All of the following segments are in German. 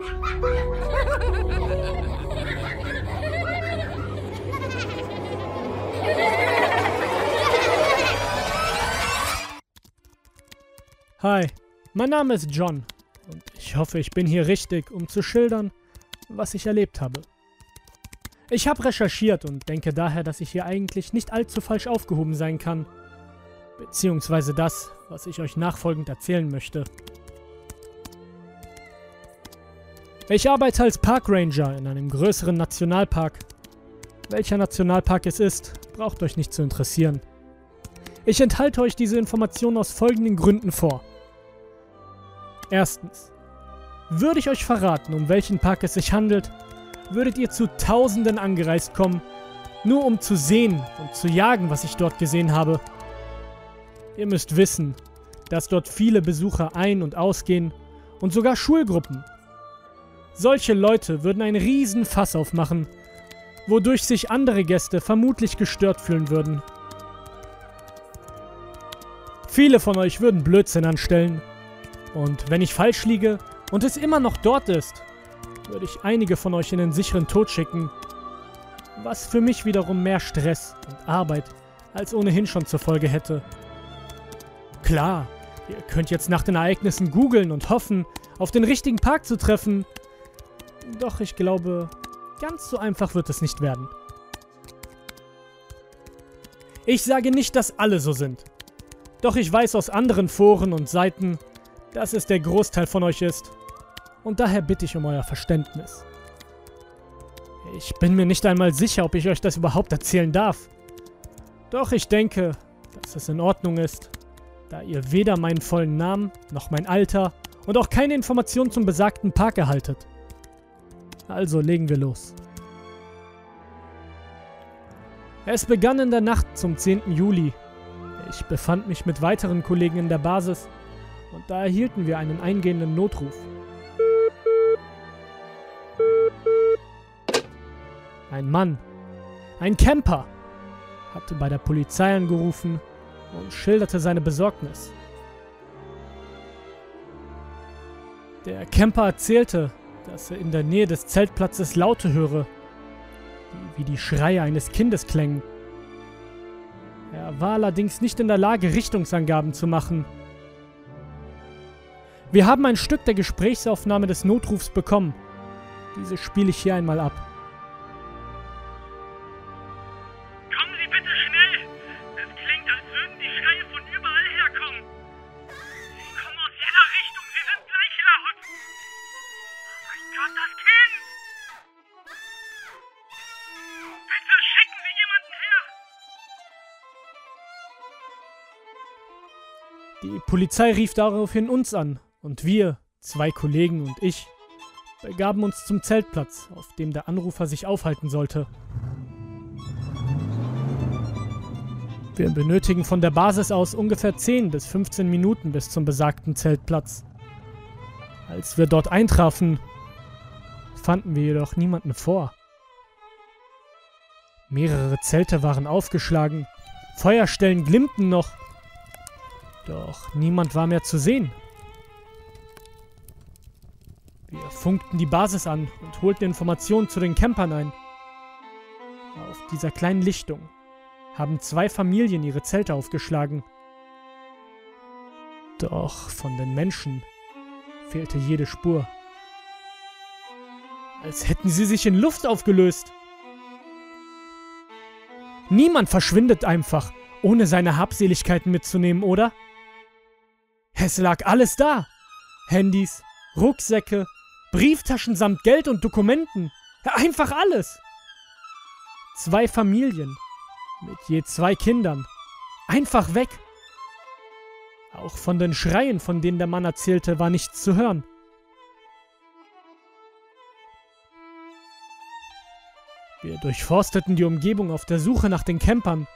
Hi, mein Name ist John und ich hoffe, ich bin hier richtig, um zu schildern, was ich erlebt habe. Ich habe recherchiert und denke daher, dass ich hier eigentlich nicht allzu falsch aufgehoben sein kann, beziehungsweise das, was ich euch nachfolgend erzählen möchte. Ich arbeite als Parkranger in einem größeren Nationalpark. Welcher Nationalpark es ist, braucht euch nicht zu interessieren. Ich enthalte euch diese Information aus folgenden Gründen vor. Erstens. Würde ich euch verraten, um welchen Park es sich handelt, würdet ihr zu Tausenden angereist kommen, nur um zu sehen und zu jagen, was ich dort gesehen habe. Ihr müsst wissen, dass dort viele Besucher ein- und ausgehen und sogar Schulgruppen. Solche Leute würden einen riesen Fass aufmachen, wodurch sich andere Gäste vermutlich gestört fühlen würden. Viele von euch würden Blödsinn anstellen und wenn ich falsch liege und es immer noch dort ist, würde ich einige von euch in den sicheren Tod schicken. Was für mich wiederum mehr Stress und Arbeit als ohnehin schon zur Folge hätte. Klar, ihr könnt jetzt nach den Ereignissen googeln und hoffen, auf den richtigen Park zu treffen. Doch ich glaube, ganz so einfach wird es nicht werden. Ich sage nicht, dass alle so sind. Doch ich weiß aus anderen Foren und Seiten, dass es der Großteil von euch ist. Und daher bitte ich um euer Verständnis. Ich bin mir nicht einmal sicher, ob ich euch das überhaupt erzählen darf. Doch ich denke, dass es in Ordnung ist, da ihr weder meinen vollen Namen noch mein Alter und auch keine Informationen zum besagten Park erhaltet. Also legen wir los. Es begann in der Nacht zum 10. Juli. Ich befand mich mit weiteren Kollegen in der Basis und da erhielten wir einen eingehenden Notruf. Ein Mann, ein Camper, hatte bei der Polizei angerufen und schilderte seine Besorgnis. Der Camper erzählte, dass er in der Nähe des Zeltplatzes Laute höre, wie die Schreie eines Kindes klängen. Er war allerdings nicht in der Lage, Richtungsangaben zu machen wir haben ein Stück der Gesprächsaufnahme des Notrufs bekommen. Diese spiele ich hier einmal ab. Polizei rief daraufhin uns an und wir, zwei Kollegen und ich, begaben uns zum Zeltplatz, auf dem der Anrufer sich aufhalten sollte. Wir benötigen von der Basis aus ungefähr 10 bis 15 Minuten bis zum besagten Zeltplatz. Als wir dort eintrafen, fanden wir jedoch niemanden vor. Mehrere Zelte waren aufgeschlagen, Feuerstellen glimmten noch, doch niemand war mehr zu sehen. Wir funkten die Basis an und holten Informationen zu den Campern ein. Auf dieser kleinen Lichtung haben zwei Familien ihre Zelte aufgeschlagen. Doch von den Menschen fehlte jede Spur. Als hätten sie sich in Luft aufgelöst. Niemand verschwindet einfach, ohne seine Habseligkeiten mitzunehmen, oder? Es lag alles da. Handys, Rucksäcke, Brieftaschen samt Geld und Dokumenten. Einfach alles. Zwei Familien mit je zwei Kindern. Einfach weg. Auch von den Schreien, von denen der Mann erzählte, war nichts zu hören. Wir durchforsteten die Umgebung auf der Suche nach den Campern,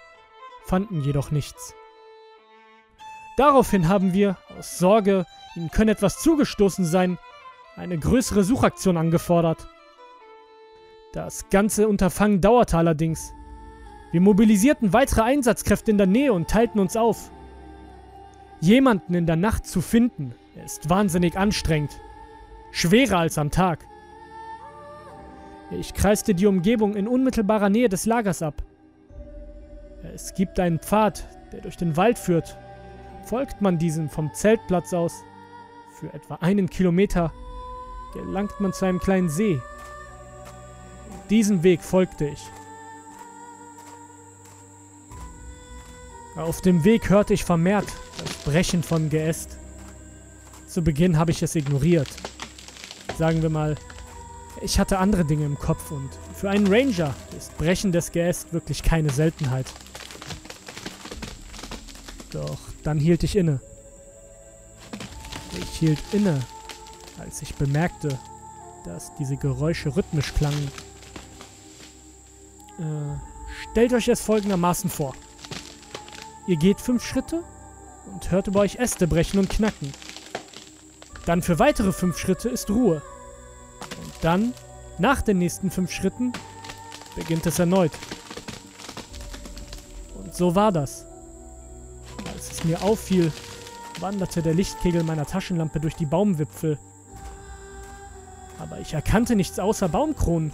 fanden jedoch nichts. Daraufhin haben wir, aus Sorge, ihnen könne etwas zugestoßen sein, eine größere Suchaktion angefordert. Das ganze Unterfangen dauerte allerdings. Wir mobilisierten weitere Einsatzkräfte in der Nähe und teilten uns auf. Jemanden in der Nacht zu finden, ist wahnsinnig anstrengend. schwerer als am Tag. Ich kreiste die Umgebung in unmittelbarer Nähe des Lagers ab. Es gibt einen Pfad, der durch den Wald führt. Folgt man diesem vom Zeltplatz aus, für etwa einen Kilometer, gelangt man zu einem kleinen See. Diesem Weg folgte ich. Auf dem Weg hörte ich vermehrt das Brechen von Geäst. Zu Beginn habe ich es ignoriert. Sagen wir mal, ich hatte andere Dinge im Kopf und für einen Ranger ist Brechen des Geäst wirklich keine Seltenheit. Doch dann hielt ich inne. Ich hielt inne, als ich bemerkte, dass diese Geräusche rhythmisch klangen. Äh, stellt euch es folgendermaßen vor. Ihr geht fünf Schritte und hört über euch Äste brechen und knacken. Dann für weitere fünf Schritte ist Ruhe. Und dann, nach den nächsten fünf Schritten, beginnt es erneut. Und so war das. Als mir auffiel, wanderte der Lichtkegel meiner Taschenlampe durch die Baumwipfel. Aber ich erkannte nichts außer Baumkronen.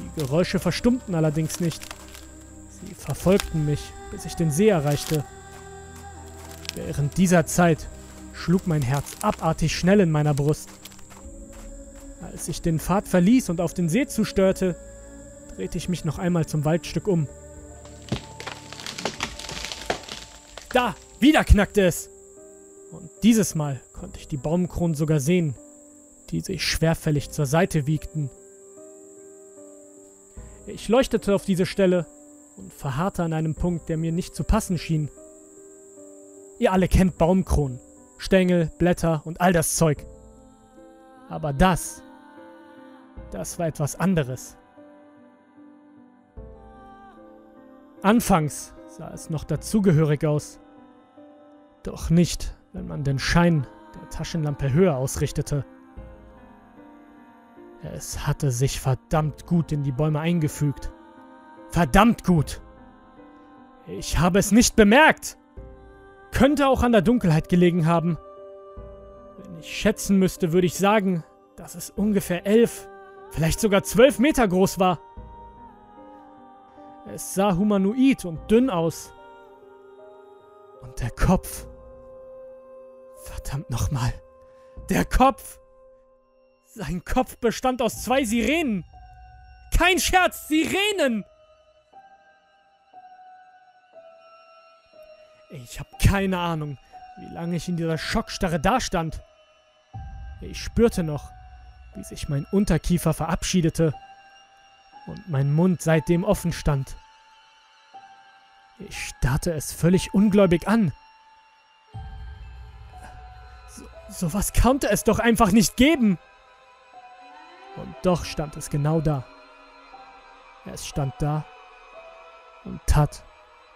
Die Geräusche verstummten allerdings nicht. Sie verfolgten mich, bis ich den See erreichte. Während dieser Zeit schlug mein Herz abartig schnell in meiner Brust. Als ich den Pfad verließ und auf den See zusteuerte, drehte ich mich noch einmal zum Waldstück um. Da! Wieder knackte es! Und dieses Mal konnte ich die Baumkronen sogar sehen, die sich schwerfällig zur Seite wiegten. Ich leuchtete auf diese Stelle und verharrte an einem Punkt, der mir nicht zu passen schien. Ihr alle kennt Baumkronen, Stängel, Blätter und all das Zeug. Aber das, das war etwas anderes. Anfangs sah es noch dazugehörig aus. Doch nicht, wenn man den Schein der Taschenlampe höher ausrichtete. Es hatte sich verdammt gut in die Bäume eingefügt. Verdammt gut! Ich habe es nicht bemerkt! Könnte auch an der Dunkelheit gelegen haben. Wenn ich schätzen müsste, würde ich sagen, dass es ungefähr elf, vielleicht sogar zwölf Meter groß war. Es sah humanoid und dünn aus. Und der Kopf. Verdammt nochmal. Der Kopf! Sein Kopf bestand aus zwei Sirenen! Kein Scherz, Sirenen! Ich habe keine Ahnung, wie lange ich in dieser Schockstarre dastand. Ich spürte noch, wie sich mein Unterkiefer verabschiedete und mein Mund seitdem offen stand. Ich starrte es völlig ungläubig an. Sowas konnte es doch einfach nicht geben. Und doch stand es genau da. Es stand da und tat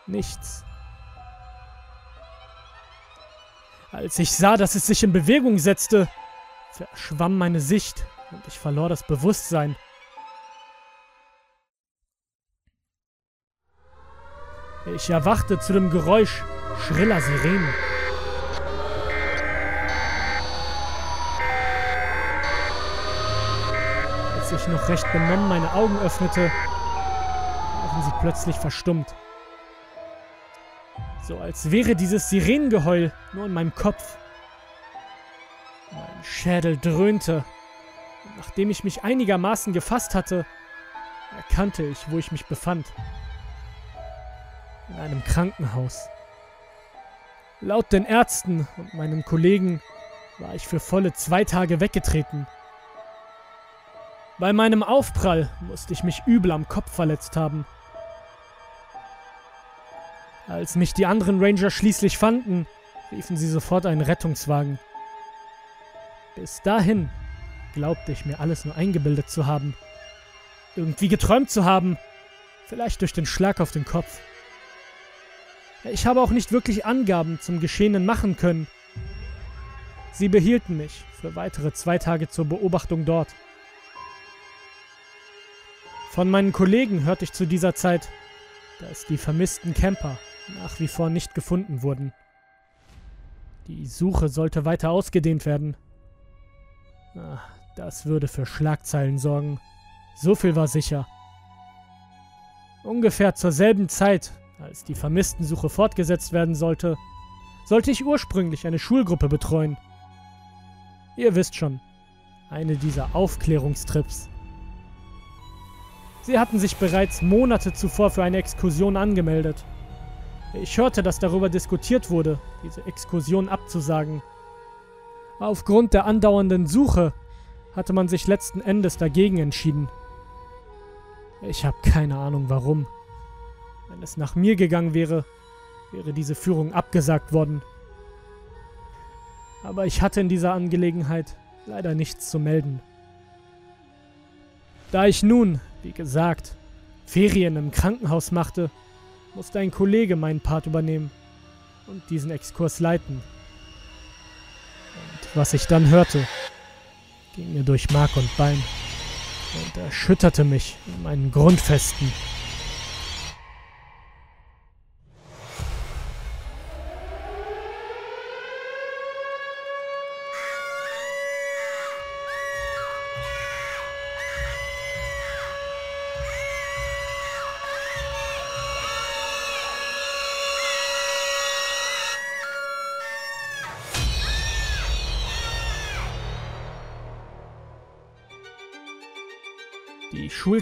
nichts. Als ich sah, dass es sich in Bewegung setzte, verschwamm meine Sicht und ich verlor das Bewusstsein. Ich erwachte zu dem Geräusch schriller Sirenen. Als ich noch recht benommen meine Augen öffnete, waren sie plötzlich verstummt. So als wäre dieses Sirenengeheul nur in meinem Kopf. Mein Schädel dröhnte. Und nachdem ich mich einigermaßen gefasst hatte, erkannte ich, wo ich mich befand. In einem Krankenhaus. Laut den Ärzten und meinem Kollegen war ich für volle zwei Tage weggetreten. Bei meinem Aufprall musste ich mich übel am Kopf verletzt haben. Als mich die anderen Ranger schließlich fanden, riefen sie sofort einen Rettungswagen. Bis dahin glaubte ich mir alles nur eingebildet zu haben. Irgendwie geträumt zu haben. Vielleicht durch den Schlag auf den Kopf. Ich habe auch nicht wirklich Angaben zum Geschehenen machen können. Sie behielten mich für weitere zwei Tage zur Beobachtung dort. Von meinen Kollegen hörte ich zu dieser Zeit, dass die vermissten Camper nach wie vor nicht gefunden wurden. Die Suche sollte weiter ausgedehnt werden. Ah, das würde für Schlagzeilen sorgen. So viel war sicher. Ungefähr zur selben Zeit, als die Vermisstensuche fortgesetzt werden sollte, sollte ich ursprünglich eine Schulgruppe betreuen. Ihr wisst schon, eine dieser Aufklärungstrips. Sie hatten sich bereits Monate zuvor für eine Exkursion angemeldet. Ich hörte, dass darüber diskutiert wurde, diese Exkursion abzusagen. Aufgrund der andauernden Suche hatte man sich letzten Endes dagegen entschieden. Ich habe keine Ahnung warum. Wenn es nach mir gegangen wäre, wäre diese Führung abgesagt worden. Aber ich hatte in dieser Angelegenheit leider nichts zu melden. Da ich nun, wie gesagt, Ferien im Krankenhaus machte, musste ein Kollege meinen Part übernehmen und diesen Exkurs leiten. Und was ich dann hörte, ging mir durch Mark und Bein und erschütterte mich in meinen Grundfesten.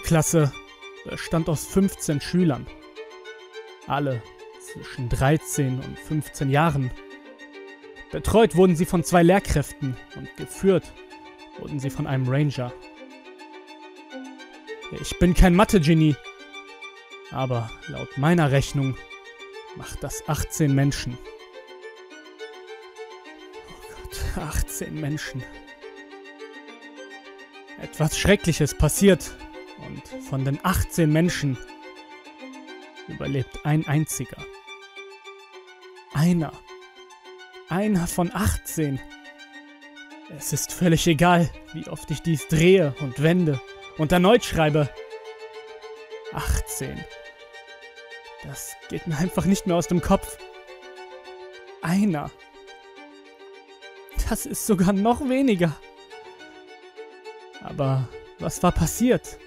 Die Schulklasse bestand aus 15 Schülern. Alle zwischen 13 und 15 Jahren. Betreut wurden sie von zwei Lehrkräften und geführt wurden sie von einem Ranger. Ich bin kein Mathe-Genie, aber laut meiner Rechnung macht das 18 Menschen. Oh Gott, 18 Menschen. Etwas Schreckliches passiert und von den 18 Menschen überlebt ein einziger. Einer. Einer von 18. Es ist völlig egal, wie oft ich dies drehe und wende und erneut schreibe. 18. Das geht mir einfach nicht mehr aus dem Kopf. Einer. Das ist sogar noch weniger. Aber was war passiert?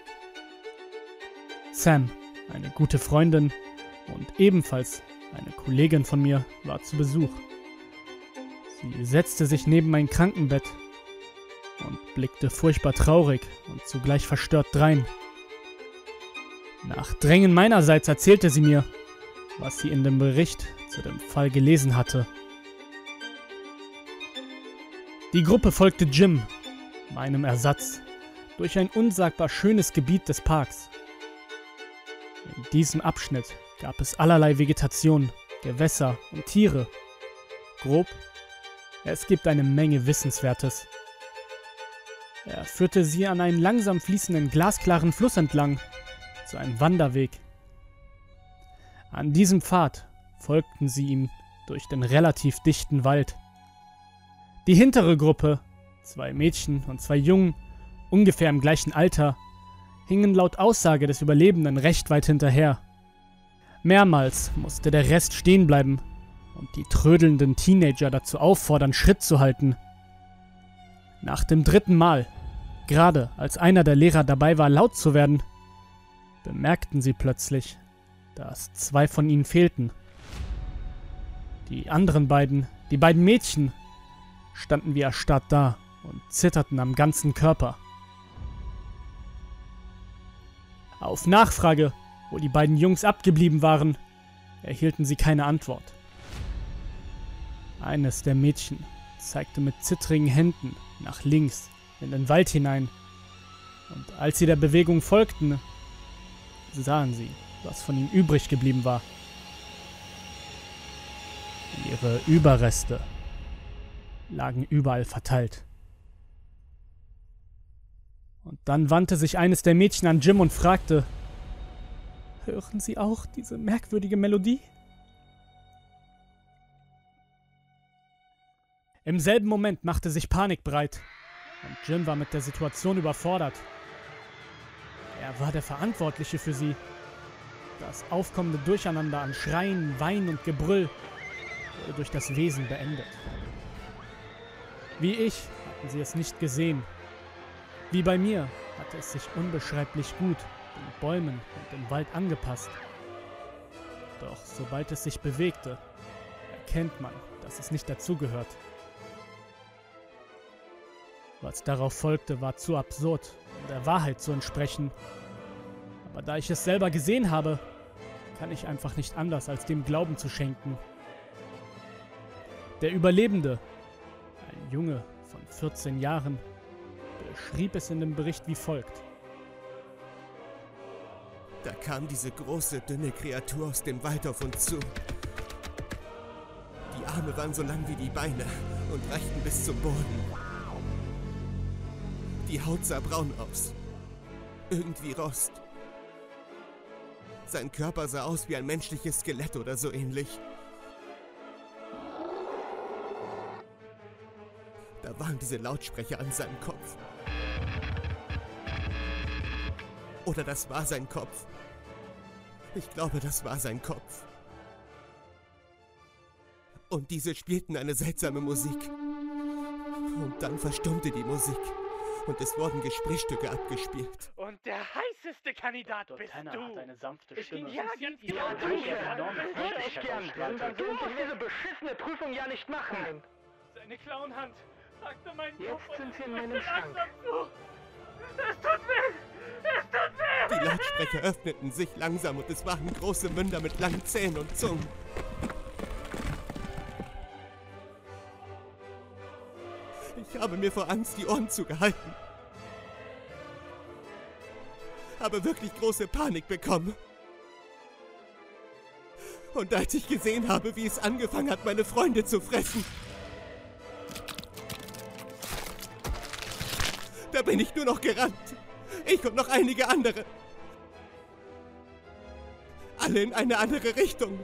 Sam, eine gute Freundin und ebenfalls eine Kollegin von mir, war zu Besuch. Sie setzte sich neben mein Krankenbett und blickte furchtbar traurig und zugleich verstört drein. Nach Drängen meinerseits erzählte sie mir, was sie in dem Bericht zu dem Fall gelesen hatte. Die Gruppe folgte Jim, meinem Ersatz, durch ein unsagbar schönes Gebiet des Parks. In diesem Abschnitt gab es allerlei Vegetation, Gewässer und Tiere. Grob, es gibt eine Menge Wissenswertes. Er führte sie an einen langsam fließenden glasklaren Fluss entlang, zu einem Wanderweg. An diesem Pfad folgten sie ihm durch den relativ dichten Wald. Die hintere Gruppe, zwei Mädchen und zwei Jungen, ungefähr im gleichen Alter, hingen laut Aussage des Überlebenden recht weit hinterher. Mehrmals musste der Rest stehen bleiben und die trödelnden Teenager dazu auffordern, Schritt zu halten. Nach dem dritten Mal, gerade als einer der Lehrer dabei war, laut zu werden, bemerkten sie plötzlich, dass zwei von ihnen fehlten. Die anderen beiden, die beiden Mädchen, standen wie erstarrt da und zitterten am ganzen Körper. Auf Nachfrage, wo die beiden Jungs abgeblieben waren, erhielten sie keine Antwort. Eines der Mädchen zeigte mit zittrigen Händen nach links in den Wald hinein, und als sie der Bewegung folgten, sahen sie, was von ihm übrig geblieben war. Ihre Überreste lagen überall verteilt. Und dann wandte sich eines der Mädchen an Jim und fragte, Hören Sie auch diese merkwürdige Melodie? Im selben Moment machte sich Panik breit und Jim war mit der Situation überfordert. Er war der Verantwortliche für sie. Das aufkommende Durcheinander an Schreien, Wein und Gebrüll wurde durch das Wesen beendet. Wie ich hatten sie es nicht gesehen Wie bei mir hatte es sich unbeschreiblich gut den Bäumen und dem Wald angepasst. Doch sobald es sich bewegte, erkennt man, dass es nicht dazugehört. Was darauf folgte, war zu absurd, um der Wahrheit zu entsprechen. Aber da ich es selber gesehen habe, kann ich einfach nicht anders, als dem Glauben zu schenken. Der Überlebende, ein Junge von 14 Jahren, beschrieb es in dem Bericht wie folgt. Da kam diese große, dünne Kreatur aus dem Wald auf uns zu. Die Arme waren so lang wie die Beine und reichten bis zum Boden. Die Haut sah braun aus. Irgendwie Rost. Sein Körper sah aus wie ein menschliches Skelett oder so ähnlich. Da waren diese Lautsprecher an seinem Kopf. Oder das war sein Kopf. Ich glaube, das war sein Kopf. Und diese spielten eine seltsame Musik. Und dann verstummte die Musik. Und es wurden Gesprächsstücke abgespielt. Und der heißeste Kandidat Dr. bist Tanner du. hat eine sanfte Ich- Stimme. ja, ganz genau. Ja, Festigkeit hätte ich gern. dürfen Sie diese beschissene Prüfung ja nicht machen. Seine Clownhand packte meinen Jetzt Kopf sind Sie in meinem Schrank. langsam zu. Lautsprecher öffneten sich langsam und es waren große Münder mit langen Zähnen und Zungen. Ich habe mir vor Angst die Ohren zugehalten. Habe wirklich große Panik bekommen. Und als ich gesehen habe, wie es angefangen hat, meine Freunde zu fressen, da bin ich nur noch gerannt. Ich und noch einige andere. Alle in eine andere Richtung.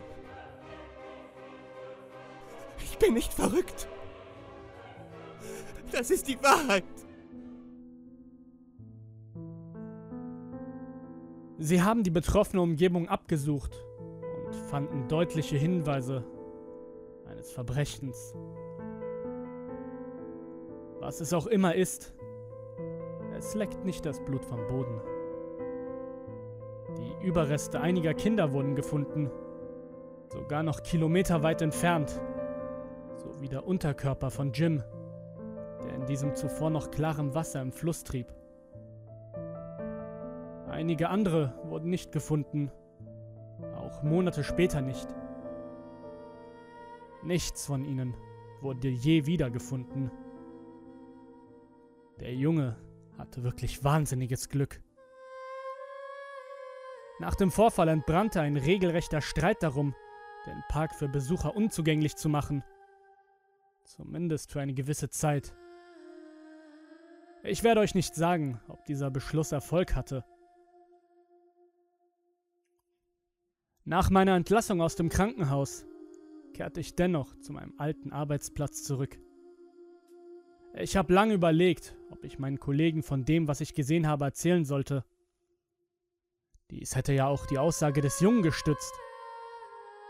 Ich bin nicht verrückt. Das ist die Wahrheit. Sie haben die betroffene Umgebung abgesucht und fanden deutliche Hinweise eines Verbrechens. Was es auch immer ist, es leckt nicht das Blut vom Boden. Überreste einiger Kinder wurden gefunden, sogar noch kilometerweit entfernt, sowie der Unterkörper von Jim, der in diesem zuvor noch klarem Wasser im Fluss trieb. Einige andere wurden nicht gefunden, auch Monate später nicht. Nichts von ihnen wurde je wiedergefunden. Der Junge hatte wirklich wahnsinniges Glück. Nach dem Vorfall entbrannte ein regelrechter Streit darum, den Park für Besucher unzugänglich zu machen. Zumindest für eine gewisse Zeit. Ich werde euch nicht sagen, ob dieser Beschluss Erfolg hatte. Nach meiner Entlassung aus dem Krankenhaus kehrte ich dennoch zu meinem alten Arbeitsplatz zurück. Ich habe lange überlegt, ob ich meinen Kollegen von dem, was ich gesehen habe, erzählen sollte. Dies hätte ja auch die Aussage des Jungen gestützt.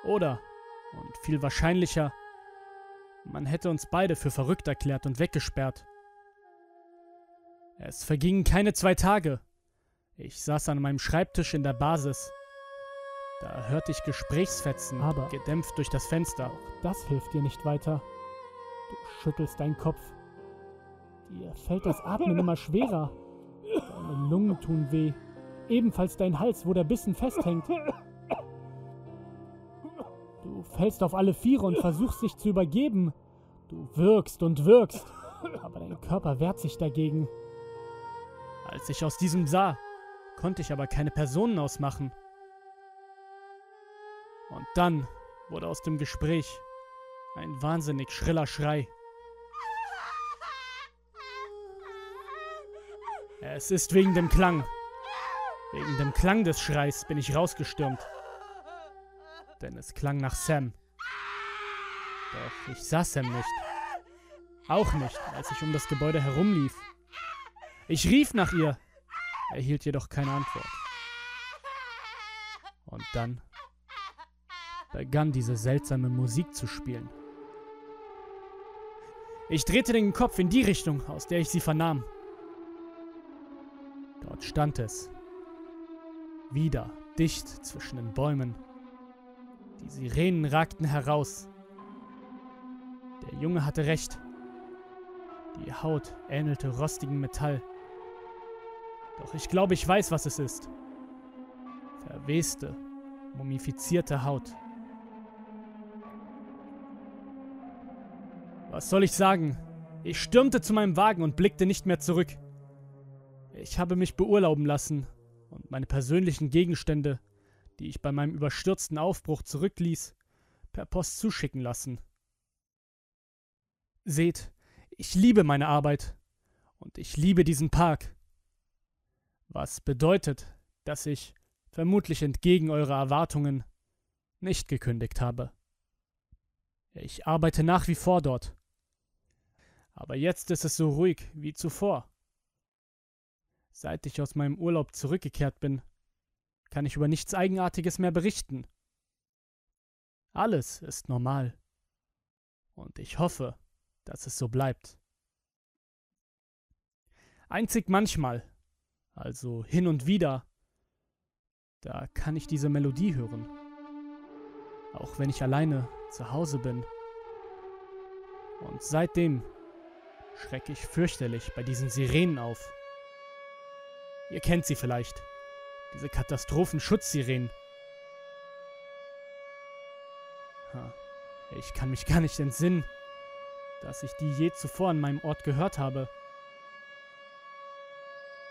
Oder, und viel wahrscheinlicher, man hätte uns beide für verrückt erklärt und weggesperrt. Es vergingen keine zwei Tage. Ich saß an meinem Schreibtisch in der Basis. Da hörte ich Gesprächsfetzen, Aber- gedämpft durch das Fenster. Das hilft dir nicht weiter. Du schüttelst deinen Kopf. Dir fällt das Atmen immer schwerer. Deine Lungen tun weh. Ebenfalls dein Hals, wo der Bissen festhängt. Du fällst auf alle Viere und versuchst dich zu übergeben. Du wirkst und wirkst, aber dein Körper wehrt sich dagegen. Als ich aus diesem sah, konnte ich aber keine Personen ausmachen. Und dann wurde aus dem Gespräch ein wahnsinnig schriller Schrei. Es ist wegen dem Klang. Wegen dem Klang des Schreis bin ich rausgestürmt. Denn es klang nach Sam. Doch ich sah Sam nicht. Auch nicht, als ich um das Gebäude herumlief. Ich rief nach ihr, erhielt jedoch keine Antwort. Und dann begann diese seltsame Musik zu spielen. Ich drehte den Kopf in die Richtung, aus der ich sie vernahm. Dort stand es. Wieder dicht zwischen den Bäumen. Die Sirenen ragten heraus. Der Junge hatte recht. Die Haut ähnelte rostigem Metall. Doch ich glaube, ich weiß, was es ist. Verweste, mumifizierte Haut. Was soll ich sagen? Ich stürmte zu meinem Wagen und blickte nicht mehr zurück. Ich habe mich beurlauben lassen und meine persönlichen Gegenstände, die ich bei meinem überstürzten Aufbruch zurückließ, per Post zuschicken lassen. Seht, ich liebe meine Arbeit und ich liebe diesen Park. Was bedeutet, dass ich, vermutlich entgegen eurer Erwartungen, nicht gekündigt habe. Ich arbeite nach wie vor dort. Aber jetzt ist es so ruhig wie zuvor. Seit ich aus meinem Urlaub zurückgekehrt bin, kann ich über nichts Eigenartiges mehr berichten. Alles ist normal. Und ich hoffe, dass es so bleibt. Einzig manchmal, also hin und wieder, da kann ich diese Melodie hören. Auch wenn ich alleine zu Hause bin. Und seitdem schrecke ich fürchterlich bei diesen Sirenen auf. Ihr kennt sie vielleicht. Diese Katastrophenschutzsirenen. Ich kann mich gar nicht entsinnen, dass ich die je zuvor an meinem Ort gehört habe.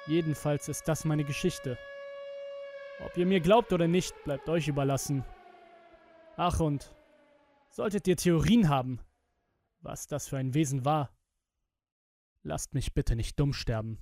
Jedenfalls ist das meine Geschichte. Ob ihr mir glaubt oder nicht, bleibt euch überlassen. Ach und, solltet ihr Theorien haben, was das für ein Wesen war, lasst mich bitte nicht dumm sterben.